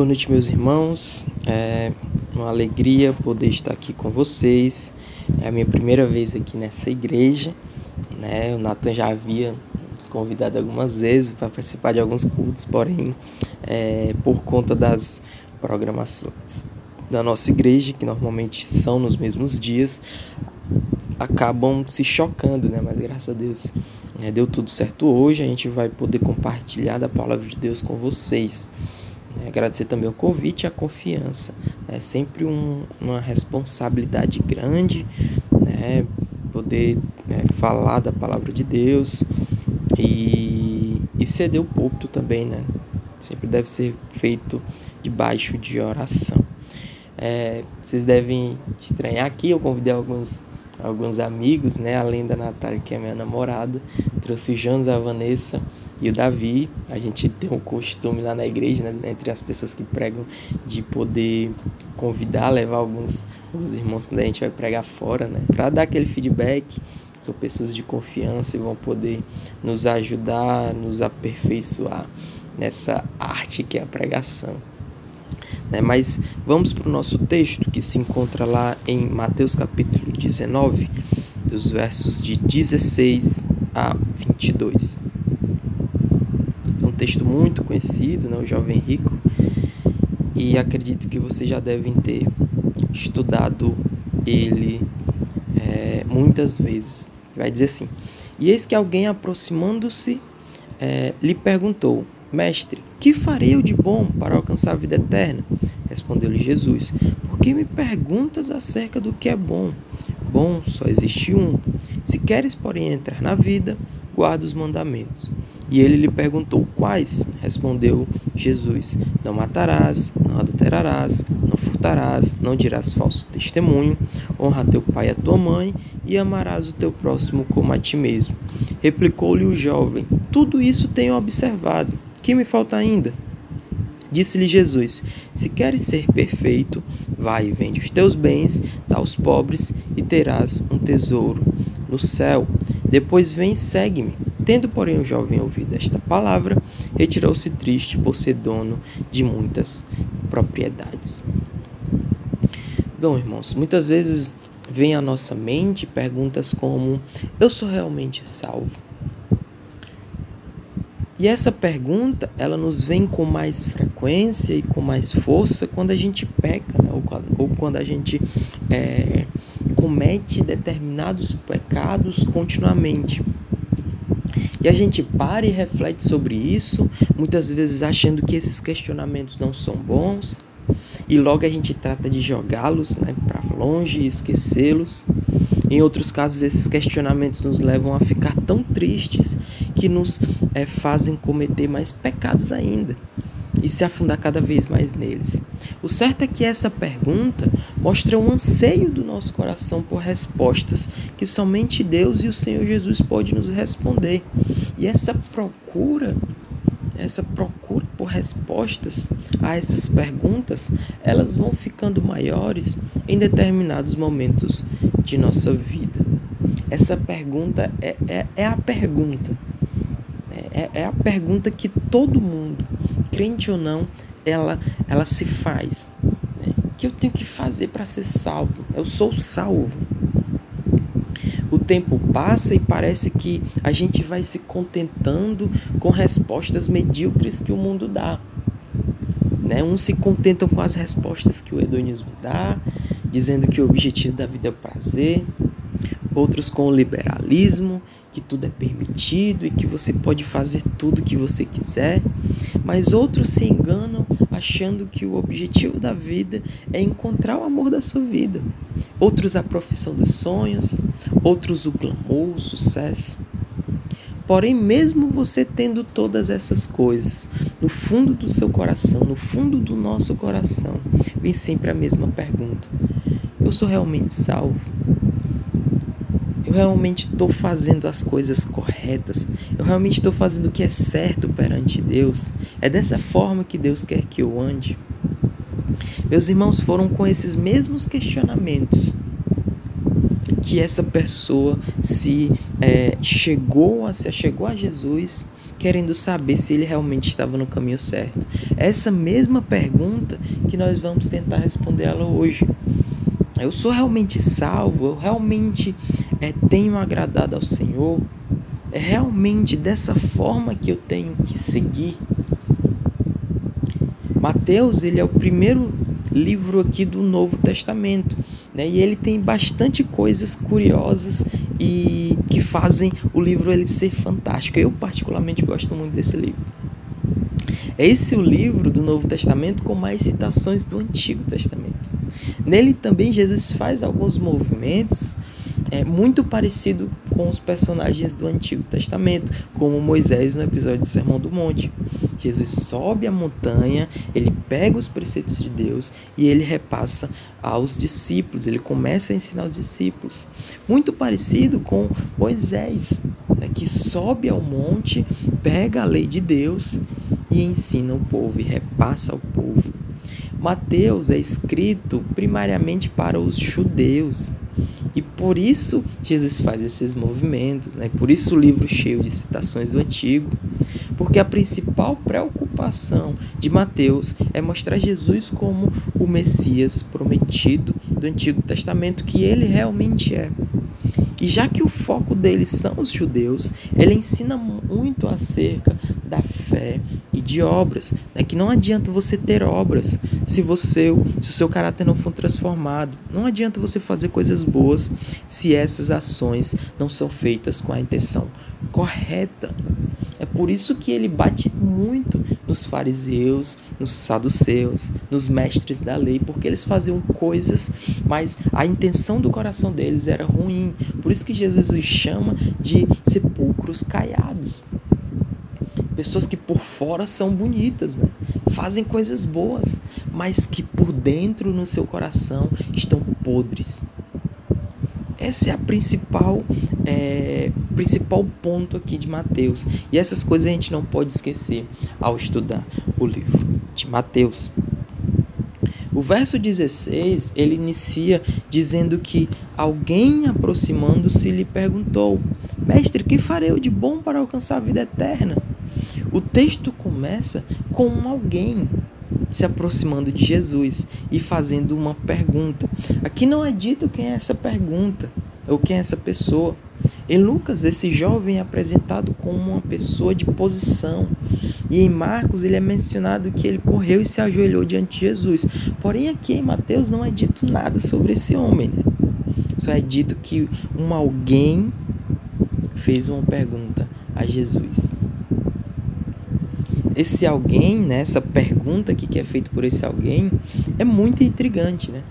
Boa noite, meus irmãos. É uma alegria poder estar aqui com vocês. É a minha primeira vez aqui nessa igreja. Né? O Nathan já havia nos convidado algumas vezes para participar de alguns cultos, porém, é, por conta das programações da nossa igreja, que normalmente são nos mesmos dias, acabam se chocando, né? Mas graças a Deus é, deu tudo certo hoje. A gente vai poder compartilhar da palavra de Deus com vocês. É, agradecer também o convite e a confiança. É sempre um, uma responsabilidade grande né, poder né, falar da palavra de Deus e, e ceder o púlpito também, né? Sempre deve ser feito debaixo de oração. É, vocês devem estranhar aqui, eu convidei alguns, alguns amigos, né? Além da Natália, que é minha namorada, trouxe o Jones, a Vanessa e o Davi, a gente tem um costume lá na igreja, né, entre as pessoas que pregam, de poder convidar, levar alguns, alguns irmãos quando a gente vai pregar fora, né, para dar aquele feedback. São pessoas de confiança e vão poder nos ajudar, nos aperfeiçoar nessa arte que é a pregação. Né? Mas vamos para o nosso texto que se encontra lá em Mateus capítulo 19, dos versos de 16 a 22 texto muito conhecido, né, o Jovem Rico, e acredito que vocês já devem ter estudado ele é, muitas vezes. Vai dizer assim: E eis que alguém aproximando-se é, lhe perguntou: Mestre, que farei eu de bom para alcançar a vida eterna? Respondeu-lhe Jesus: Por que me perguntas acerca do que é bom? Bom só existe um. Se queres, porém, entrar na vida, guarda os mandamentos. E ele lhe perguntou: Quais? Respondeu Jesus: Não matarás, não adulterarás, não furtarás, não dirás falso testemunho, honra teu pai e a tua mãe e amarás o teu próximo como a ti mesmo. Replicou-lhe o jovem: Tudo isso tenho observado. Que me falta ainda? Disse-lhe Jesus: Se queres ser perfeito, vai e vende os teus bens, dá aos pobres e terás um tesouro no céu. Depois vem e segue-me. Tendo, porém, o jovem ouvido esta palavra, retirou-se triste por ser dono de muitas propriedades. Bom, irmãos, muitas vezes vem à nossa mente perguntas como: Eu sou realmente salvo? E essa pergunta, ela nos vem com mais frequência e com mais força quando a gente peca, né? ou, ou, quando a gente é, comete determinados pecados continuamente. E a gente para e reflete sobre isso, muitas vezes achando que esses questionamentos não são bons, e logo a gente trata de jogá-los né, para longe e esquecê-los. Em outros casos, esses questionamentos nos levam a ficar tão tristes que nos é, fazem cometer mais pecados ainda e se afundar cada vez mais neles. O certo é que essa pergunta mostra um anseio do nosso coração por respostas que somente Deus e o Senhor Jesus podem nos responder. E essa procura, essa procura por respostas a essas perguntas, elas vão ficando maiores em determinados momentos de nossa vida. Essa pergunta é, é, é a pergunta. É, é a pergunta que todo mundo, crente ou não, ela, ela se faz. Né? O que eu tenho que fazer para ser salvo? Eu sou salvo. O tempo passa e parece que a gente vai se contentando com respostas medíocres que o mundo dá. Né? Uns se contentam com as respostas que o hedonismo dá, dizendo que o objetivo da vida é o prazer. Outros com o liberalismo, que tudo é permitido e que você pode fazer tudo que você quiser, mas outros se enganam achando que o objetivo da vida é encontrar o amor da sua vida. Outros a profissão dos sonhos, outros o glamour, o sucesso. Porém, mesmo você tendo todas essas coisas no fundo do seu coração, no fundo do nosso coração, vem sempre a mesma pergunta: eu sou realmente salvo? Eu realmente estou fazendo as coisas corretas, eu realmente estou fazendo o que é certo perante Deus. É dessa forma que Deus quer que eu ande. Meus irmãos foram com esses mesmos questionamentos que essa pessoa se é, chegou a se chegou a Jesus querendo saber se ele realmente estava no caminho certo. Essa mesma pergunta que nós vamos tentar responder ela hoje. Eu sou realmente salvo? Eu realmente é, tenho agradado ao Senhor? É realmente dessa forma que eu tenho que seguir? Mateus, ele é o primeiro livro aqui do Novo Testamento, né? E ele tem bastante coisas curiosas e que fazem o livro ele ser fantástico. Eu particularmente gosto muito desse livro. É esse o livro do Novo Testamento com mais citações do Antigo Testamento. Nele também Jesus faz alguns movimentos é muito parecido com os personagens do Antigo Testamento, como Moisés no episódio do Sermão do Monte. Jesus sobe a montanha, ele pega os preceitos de Deus e ele repassa aos discípulos, ele começa a ensinar os discípulos. Muito parecido com Moisés, né, que sobe ao monte, pega a lei de Deus e ensina o povo e repassa ao povo. Mateus é escrito primariamente para os judeus. E por isso Jesus faz esses movimentos, né? por isso o livro cheio de citações do Antigo, porque a principal preocupação de Mateus é mostrar Jesus como o Messias prometido do Antigo Testamento, que ele realmente é. E já que o foco deles são os judeus, ele ensina muito acerca da fé e de obras, né? que não adianta você ter obras se você, se o seu caráter não for transformado. Não adianta você fazer coisas boas se essas ações não são feitas com a intenção correta. É por isso que ele bate muito nos fariseus, nos saduceus, nos mestres da lei, porque eles faziam coisas, mas a intenção do coração deles era ruim. Por isso que Jesus os chama de sepulcros caiados. Pessoas que por fora são bonitas, né? fazem coisas boas, mas que por dentro no seu coração estão podres. Essa é a principal, é, principal ponto aqui de Mateus. E essas coisas a gente não pode esquecer ao estudar o livro de Mateus. O verso 16, ele inicia dizendo que alguém aproximando-se lhe perguntou: Mestre, que farei eu de bom para alcançar a vida eterna? O texto começa com alguém se aproximando de Jesus e fazendo uma pergunta. Aqui não é dito quem é essa pergunta ou quem é essa pessoa. Em Lucas, esse jovem é apresentado como uma pessoa de posição. E em Marcos, ele é mencionado que ele correu e se ajoelhou diante de Jesus. Porém, aqui em Mateus não é dito nada sobre esse homem. Né? Só é dito que um alguém fez uma pergunta a Jesus esse alguém, né, essa pergunta aqui que é feita por esse alguém, é muito intrigante, né?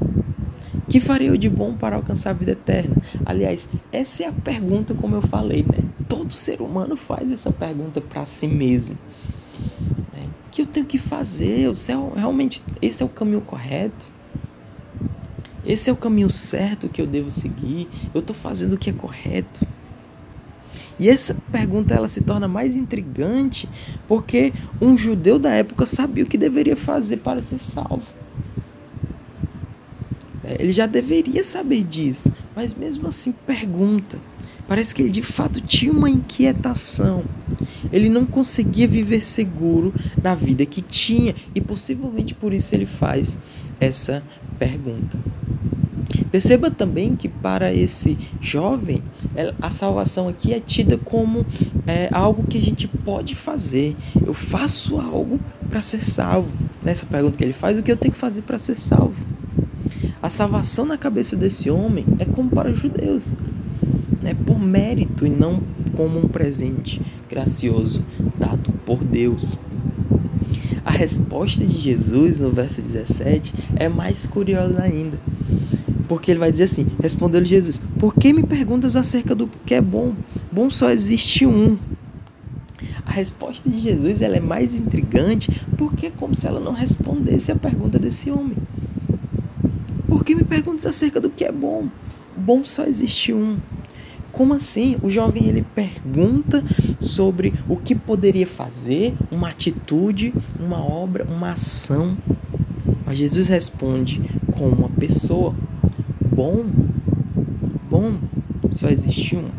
Que farei eu de bom para alcançar a vida eterna? Aliás, essa é a pergunta, como eu falei, né? Todo ser humano faz essa pergunta para si mesmo. Né? O que eu tenho que fazer? É, realmente esse é o caminho correto? Esse é o caminho certo que eu devo seguir? Eu estou fazendo o que é correto? E essa pergunta ela se torna mais intrigante porque um judeu da época sabia o que deveria fazer para ser salvo. É, ele já deveria saber disso, mas mesmo assim pergunta. Parece que ele de fato tinha uma inquietação. Ele não conseguia viver seguro na vida que tinha e possivelmente por isso ele faz essa pergunta. Perceba também que para esse jovem, é, a salvação aqui é tida como é, algo que a gente pode fazer. Eu faço algo para ser salvo. Nessa pergunta que ele faz, o que eu tenho que fazer para ser salvo? A salvação na cabeça desse homem é como para os judeus, né? por mérito e não como um presente gracioso dado por Deus. A resposta de Jesus no verso 17 é mais curiosa ainda. Porque ele vai dizer assim: Respondeu-lhe Jesus: Por que me perguntas acerca do que é bom? Bom só existe um. A resposta de Jesus ela é mais intrigante porque é como se ela não respondesse a pergunta desse homem. Por que me perguntas acerca do que é bom? Bom só existe um. Como assim? O jovem ele pergunta sobre o que poderia fazer, uma atitude, uma obra, uma ação. Mas Jesus responde com uma pessoa bom, bom, só existe um.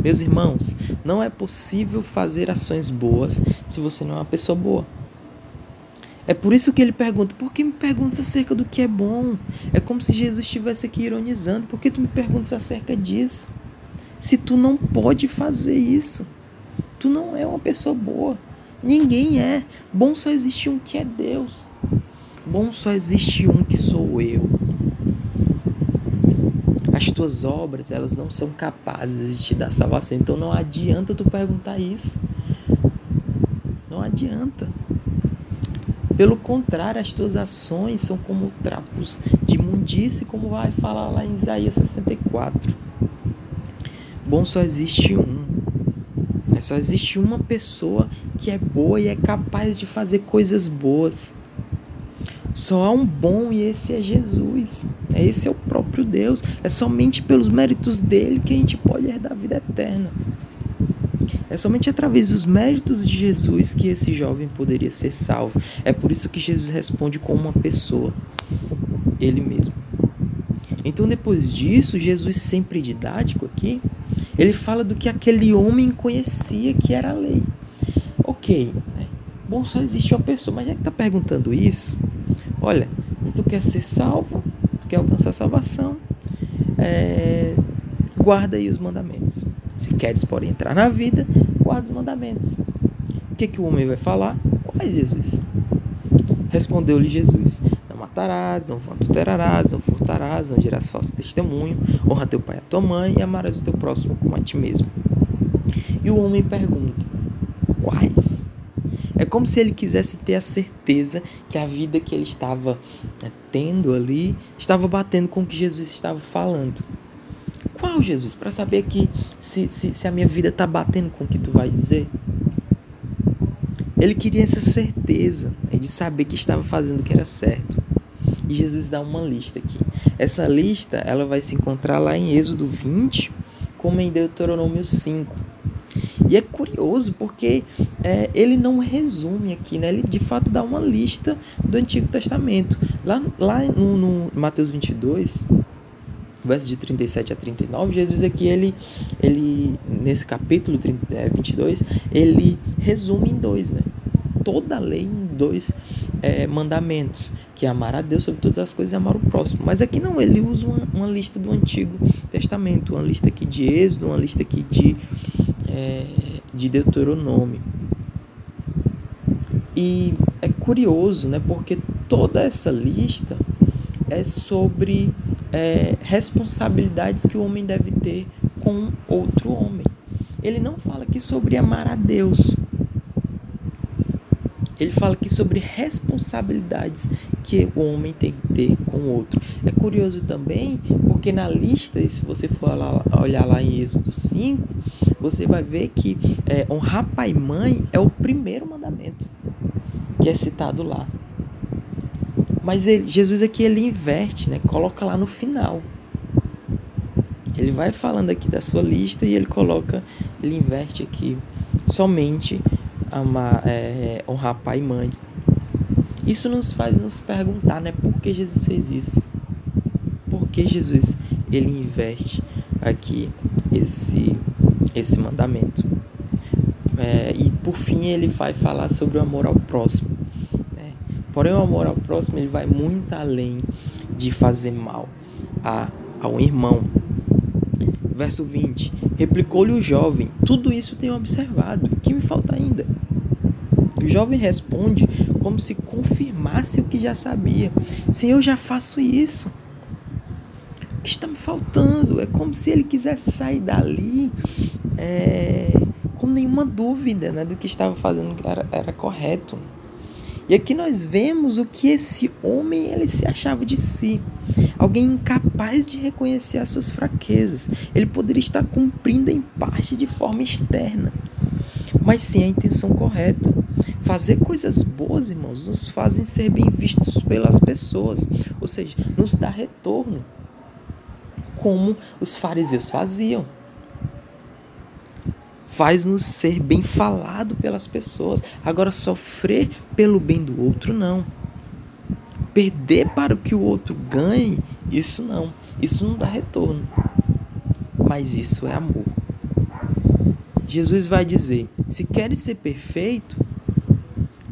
Meus irmãos, não é possível fazer ações boas se você não é uma pessoa boa. É por isso que ele pergunta: por que me perguntas acerca do que é bom? É como se Jesus estivesse aqui ironizando: por que tu me perguntas acerca disso? Se tu não pode fazer isso, tu não é uma pessoa boa. Ninguém é. Bom só existe um que é Deus. Bom só existe um que sou eu. As tuas obras, elas não são capazes de te dar salvação. Então não adianta tu perguntar isso. Não adianta. Pelo contrário, as tuas ações são como trapos de imundície, como vai falar lá em Isaías 64. Bom só existe um. Só existe uma pessoa que é boa e é capaz de fazer coisas boas. Só há um bom e esse é Jesus. Esse é o próprio Deus. É somente pelos méritos dele que a gente pode herdar a vida eterna. É somente através dos méritos de Jesus que esse jovem poderia ser salvo. É por isso que Jesus responde com uma pessoa, ele mesmo. Então, depois disso, Jesus, sempre didático aqui, ele fala do que aquele homem conhecia que era a lei. Ok, né? bom, só existe uma pessoa, mas já que está perguntando isso, Olha, se tu quer ser salvo, tu quer alcançar a salvação, é, guarda aí os mandamentos. Se queres, porém, entrar na vida, guarda os mandamentos. O que, que o homem vai falar? Quais, Jesus? Respondeu-lhe Jesus: Não matarás, não adulterarás, não furtarás, não dirás falso testemunho, honra teu pai e a tua mãe e amarás o teu próximo como a ti mesmo. E o homem pergunta: Quais? É como se ele quisesse ter a certeza que a vida que ele estava né, tendo ali estava batendo com o que Jesus estava falando. Qual Jesus? Para saber que se, se, se a minha vida está batendo com o que tu vai dizer. Ele queria essa certeza né, de saber que estava fazendo o que era certo. E Jesus dá uma lista aqui. Essa lista ela vai se encontrar lá em Êxodo 20, como em Deuteronômio 5. E é curioso porque é, ele não resume aqui, né? ele de fato dá uma lista do Antigo Testamento. Lá, lá no, no Mateus 22, versos de 37 a 39, Jesus aqui, ele, ele nesse capítulo 30, é, 22, ele resume em dois, né? Toda a lei em dois é, mandamentos, que é amar a Deus sobre todas as coisas e amar o próximo. Mas aqui não, ele usa uma, uma lista do Antigo Testamento, uma lista aqui de Êxodo, uma lista aqui de é, de Deuteronômio. E é curioso, né, porque toda essa lista é sobre é, responsabilidades que o homem deve ter com outro homem. Ele não fala aqui sobre amar a Deus. Ele fala aqui sobre responsabilidades que o homem tem que ter com o outro. É curioso também, porque na lista, se você for lá, olhar lá em Êxodo 5, você vai ver que é, honrar pai e mãe é o primeiro mandamento que é citado lá. Mas ele, Jesus aqui ele inverte, né? Coloca lá no final. Ele vai falando aqui da sua lista e ele coloca, ele inverte aqui somente amar, é, honrar pai e mãe. Isso nos faz nos perguntar, né? Por que Jesus fez isso? Por que Jesus ele inverte aqui esse esse mandamento. É, e por fim ele vai falar sobre o amor ao próximo. Porém o amor ao próximo ele vai muito além de fazer mal a, ao irmão. Verso 20: Replicou-lhe o jovem: Tudo isso tenho observado, que me falta ainda? O jovem responde como se confirmasse o que já sabia: eu já faço isso. O que está me faltando? É como se ele quisesse sair dali é, com nenhuma dúvida né, do que estava fazendo era, era correto. E aqui nós vemos o que esse homem ele se achava de si. Alguém incapaz de reconhecer as suas fraquezas. Ele poderia estar cumprindo em parte de forma externa, mas sim a intenção correta. Fazer coisas boas, irmãos, nos fazem ser bem vistos pelas pessoas, ou seja, nos dá retorno, como os fariseus faziam faz-nos ser bem falado pelas pessoas. Agora, sofrer pelo bem do outro, não. Perder para que o outro ganhe, isso não. Isso não dá retorno. Mas isso é amor. Jesus vai dizer: se queres ser perfeito,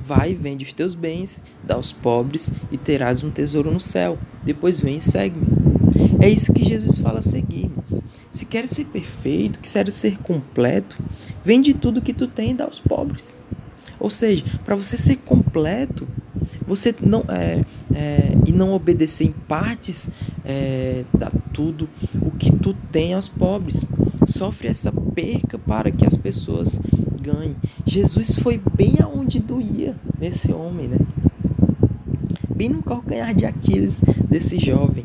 vai, vende os teus bens, dá aos pobres e terás um tesouro no céu. Depois vem e segue-me. É isso que Jesus fala seguir, irmãos. Se queres ser perfeito, queres ser completo, vende tudo que tu tem e dá aos pobres. Ou seja, para você ser completo, você não é, é, e não obedecer em partes, é, dá tudo o que tu tem aos pobres. Sofre essa perca para que as pessoas ganhem. Jesus foi bem aonde doía nesse homem, né? Bem no calcanhar de Aquiles desse jovem.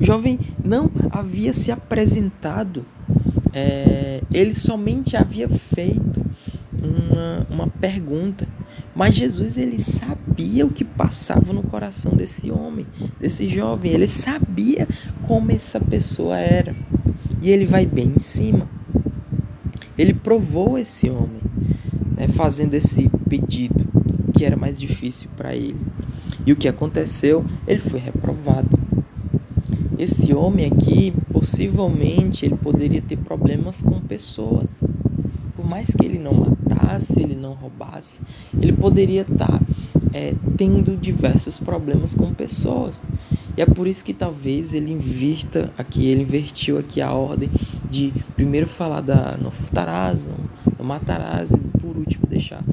O jovem não havia se apresentado, é, ele somente havia feito uma, uma pergunta. Mas Jesus ele sabia o que passava no coração desse homem, desse jovem. Ele sabia como essa pessoa era. E ele vai bem em cima. Ele provou esse homem, né, fazendo esse pedido que era mais difícil para ele. E o que aconteceu? Ele foi reprovado. Esse homem aqui, possivelmente, ele poderia ter problemas com pessoas por mais que ele não matasse, ele não roubasse, ele poderia estar tá, é, tendo diversos problemas com pessoas. E é por isso que talvez ele invirta aqui, ele invertiu aqui a ordem de primeiro falar da não furtarás, não, não matarás e por último deixar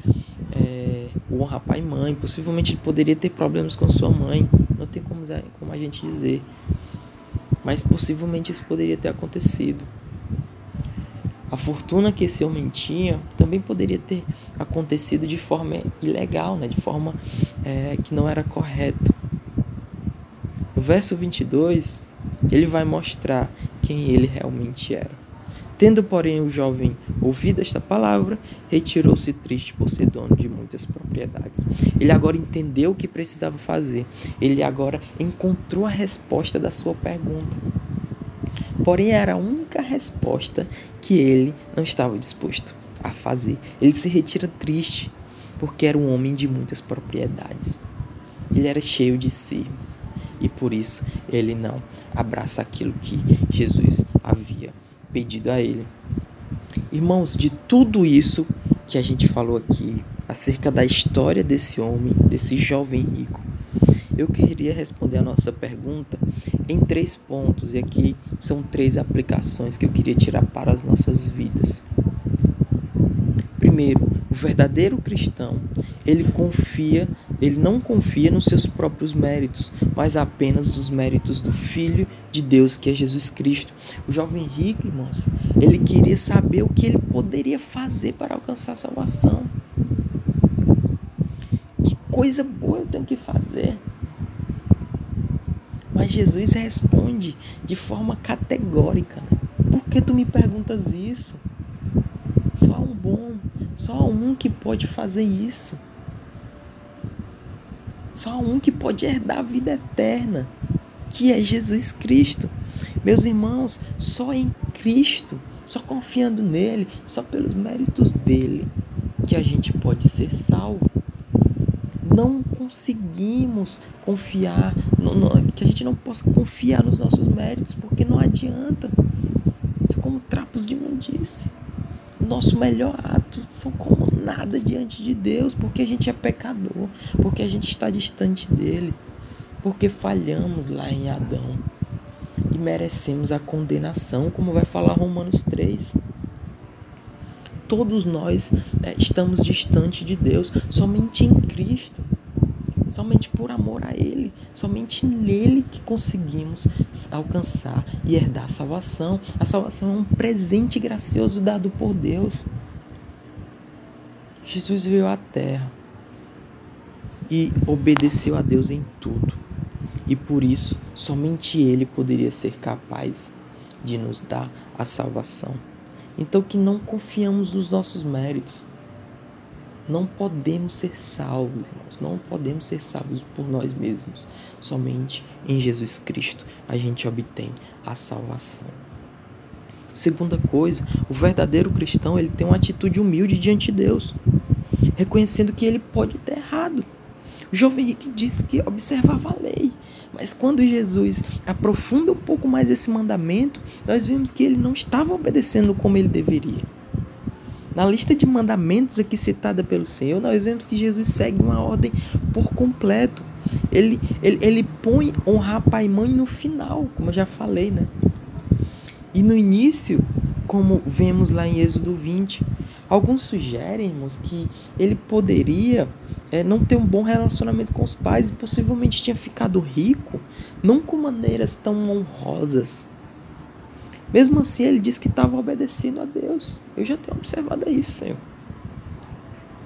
é, o honrar pai e mãe. Possivelmente ele poderia ter problemas com sua mãe, não tem como, como a gente dizer. Mas possivelmente isso poderia ter acontecido. A fortuna que esse homem tinha também poderia ter acontecido de forma ilegal, né? de forma é, que não era correta. No verso 22, ele vai mostrar quem ele realmente era. Tendo, porém, o jovem ouvido esta palavra, retirou-se triste por ser dono de muitas propriedades. Ele agora entendeu o que precisava fazer. Ele agora encontrou a resposta da sua pergunta. Porém, era a única resposta que ele não estava disposto a fazer. Ele se retira triste, porque era um homem de muitas propriedades. Ele era cheio de si. E por isso ele não abraça aquilo que Jesus havia pedido a ele. Irmãos, de tudo isso que a gente falou aqui, acerca da história desse homem, desse jovem rico, eu queria responder a nossa pergunta em três pontos, e aqui são três aplicações que eu queria tirar para as nossas vidas. Primeiro, o verdadeiro cristão, ele confia, ele não confia nos seus próprios méritos, mas apenas nos méritos do Filho de Deus, que é Jesus Cristo. O jovem rico, irmãos, ele queria saber o que ele poderia fazer para alcançar a salvação. Que coisa boa eu tenho que fazer? Mas Jesus responde de forma categórica. Né? Por que tu me perguntas isso? Só há um bom, só há um que pode fazer isso. Só há um que pode herdar a vida eterna, que é Jesus Cristo. Meus irmãos, só em Cristo, só confiando nele, só pelos méritos dele, que a gente pode ser salvo não conseguimos confiar, que a gente não possa confiar nos nossos méritos, porque não adianta. São como trapos de imundície. Nosso melhor ato são como nada diante de Deus, porque a gente é pecador, porque a gente está distante dele, porque falhamos lá em Adão e merecemos a condenação, como vai falar Romanos 3 todos nós é, estamos distante de Deus. Somente em Cristo, somente por amor a Ele, somente nele que conseguimos alcançar e herdar a salvação. A salvação é um presente gracioso dado por Deus. Jesus veio à terra e obedeceu a Deus em tudo. E por isso, somente Ele poderia ser capaz de nos dar a salvação. Então, que não confiamos nos nossos méritos. Não podemos ser salvos, irmãos. Não podemos ser salvos por nós mesmos. Somente em Jesus Cristo a gente obtém a salvação. Segunda coisa, o verdadeiro cristão ele tem uma atitude humilde diante de Deus, reconhecendo que ele pode ter errado. O jovem rico disse que observava a lei, mas quando Jesus aprofunda um pouco mais esse mandamento, nós vemos que ele não estava obedecendo como ele deveria. Na lista de mandamentos aqui citada pelo Senhor, nós vemos que Jesus segue uma ordem por completo. Ele, ele, ele põe honrar pai e mãe no final, como eu já falei, né? E no início, como vemos lá em Êxodo 20, alguns sugerem, irmãos, que ele poderia é, não ter um bom relacionamento com os pais e possivelmente tinha ficado rico, não com maneiras tão honrosas. Mesmo assim, ele disse que estava obedecendo a Deus. Eu já tenho observado isso, Senhor.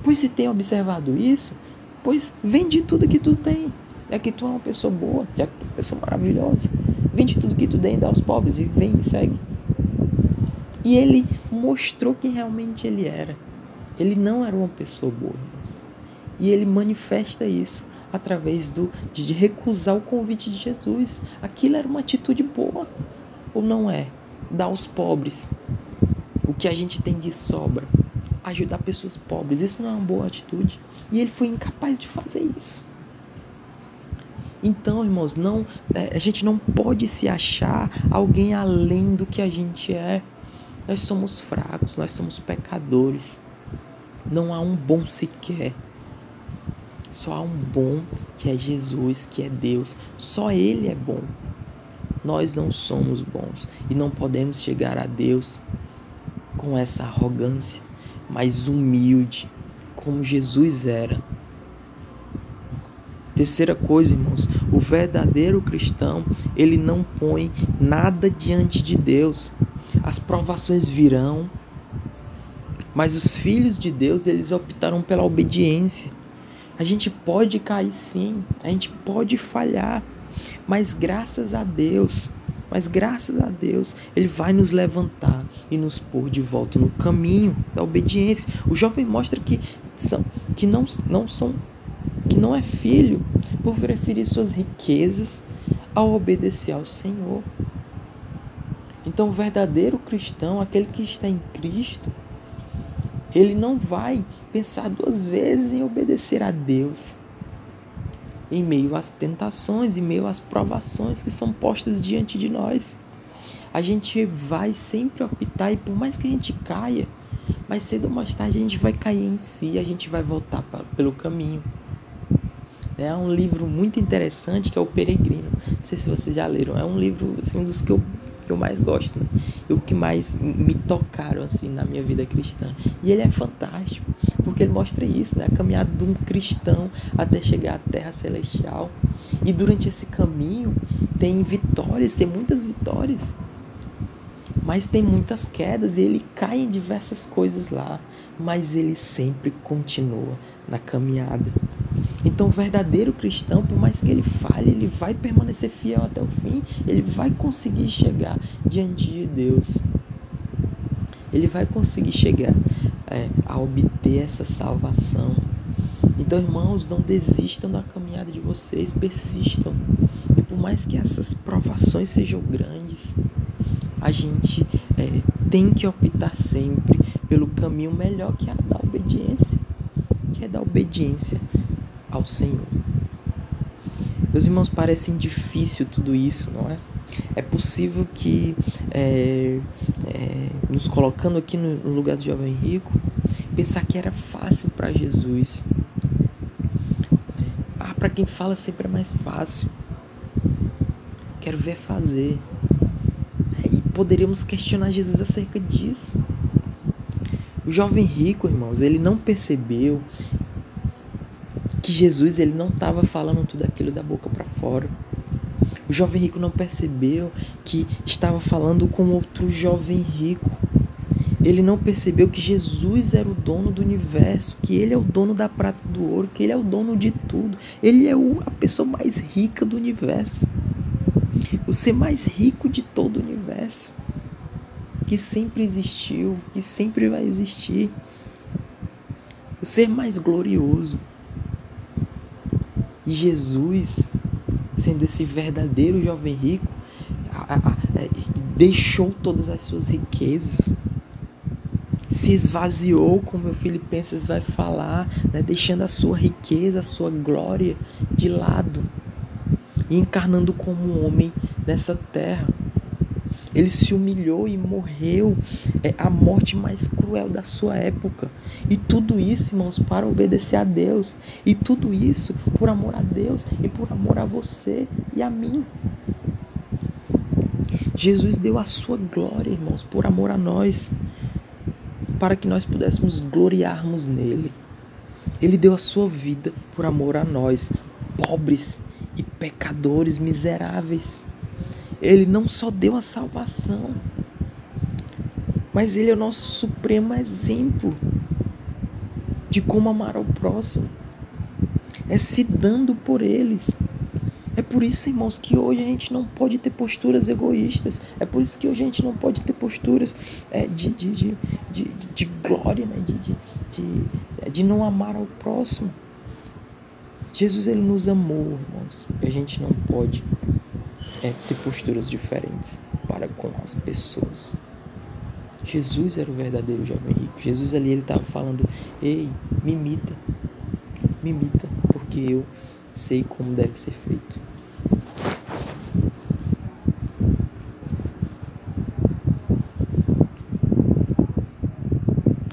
Pois se tem observado isso, pois vende tudo que tu tem. É que tu é uma pessoa boa, já que tu é uma pessoa maravilhosa. Vende tudo que tu tem, dá aos pobres e vem me segue. E ele mostrou quem realmente ele era. Ele não era uma pessoa boa. E ele manifesta isso através do, de recusar o convite de Jesus. Aquilo era uma atitude boa, ou não é? Dar aos pobres o que a gente tem de sobra. Ajudar pessoas pobres. Isso não é uma boa atitude. E ele foi incapaz de fazer isso. Então, irmãos, não, é, a gente não pode se achar alguém além do que a gente é. Nós somos fracos, nós somos pecadores. Não há um bom sequer. Só há um bom que é Jesus, que é Deus. Só Ele é bom. Nós não somos bons e não podemos chegar a Deus com essa arrogância, mas humilde, como Jesus era. Terceira coisa, irmãos, o verdadeiro cristão, ele não põe nada diante de Deus. As provações virão, mas os filhos de Deus, eles optaram pela obediência. A gente pode cair sim, a gente pode falhar, mas graças a Deus, mas graças a Deus, Ele vai nos levantar e nos pôr de volta no caminho da obediência. O jovem mostra que são, que não, não são, que não é filho por preferir suas riquezas ao obedecer ao Senhor. Então, o verdadeiro cristão, aquele que está em Cristo, ele não vai pensar duas vezes em obedecer a Deus em meio às tentações, em meio às provações que são postas diante de nós. A gente vai sempre optar, e por mais que a gente caia, mais cedo ou mais tarde a gente vai cair em si, a gente vai voltar pra, pelo caminho. É um livro muito interessante que é O Peregrino. Não sei se vocês já leram. É um livro, assim, um dos que eu que eu mais gosto, né? E o que mais me tocaram assim na minha vida cristã. E ele é fantástico, porque ele mostra isso, né? A caminhada de um cristão até chegar à terra celestial. E durante esse caminho tem vitórias, tem muitas vitórias. Mas tem muitas quedas e ele cai em diversas coisas lá, mas ele sempre continua na caminhada. Então, o verdadeiro cristão, por mais que ele falhe, ele vai permanecer fiel até o fim, ele vai conseguir chegar diante de Deus. Ele vai conseguir chegar é, a obter essa salvação. Então, irmãos, não desistam da caminhada de vocês, persistam. E por mais que essas provações sejam grandes, a gente é, tem que optar sempre pelo caminho melhor que é a da obediência, que é da obediência ao Senhor. Meus irmãos, parece difícil tudo isso, não é? É possível que, é, é, nos colocando aqui no lugar do jovem rico, pensar que era fácil para Jesus. É, ah, para quem fala sempre é mais fácil. Quero ver fazer. É, e poderíamos questionar Jesus acerca disso. O jovem rico, irmãos, ele não percebeu que Jesus ele não estava falando tudo aquilo da boca para fora. O jovem rico não percebeu que estava falando com outro jovem rico. Ele não percebeu que Jesus era o dono do universo, que ele é o dono da prata e do ouro, que ele é o dono de tudo. Ele é a pessoa mais rica do universo. O ser mais rico de todo o universo. Que sempre existiu, que sempre vai existir. O ser mais glorioso. E Jesus, sendo esse verdadeiro jovem rico, é, deixou todas as suas riquezas, se esvaziou, como o Filipenses vai falar, né, deixando a sua riqueza, a sua glória de lado e encarnando como um homem nessa terra. Ele se humilhou e morreu é, a morte mais cruel da sua época. E tudo isso, irmãos, para obedecer a Deus. E tudo isso por amor a Deus e por amor a você e a mim. Jesus deu a sua glória, irmãos, por amor a nós, para que nós pudéssemos gloriarmos nele. Ele deu a sua vida por amor a nós, pobres e pecadores miseráveis. Ele não só deu a salvação, mas ele é o nosso supremo exemplo de como amar ao próximo. É se dando por eles. É por isso, irmãos, que hoje a gente não pode ter posturas egoístas. É por isso que hoje a gente não pode ter posturas é, de, de, de, de, de glória, né? de, de, de, de não amar ao próximo. Jesus ele nos amou, irmãos. E a gente não pode é, ter posturas diferentes para com as pessoas. Jesus era o verdadeiro jovem rico. Jesus ali ele estava falando: Ei, me imita, me imita, porque eu sei como deve ser feito.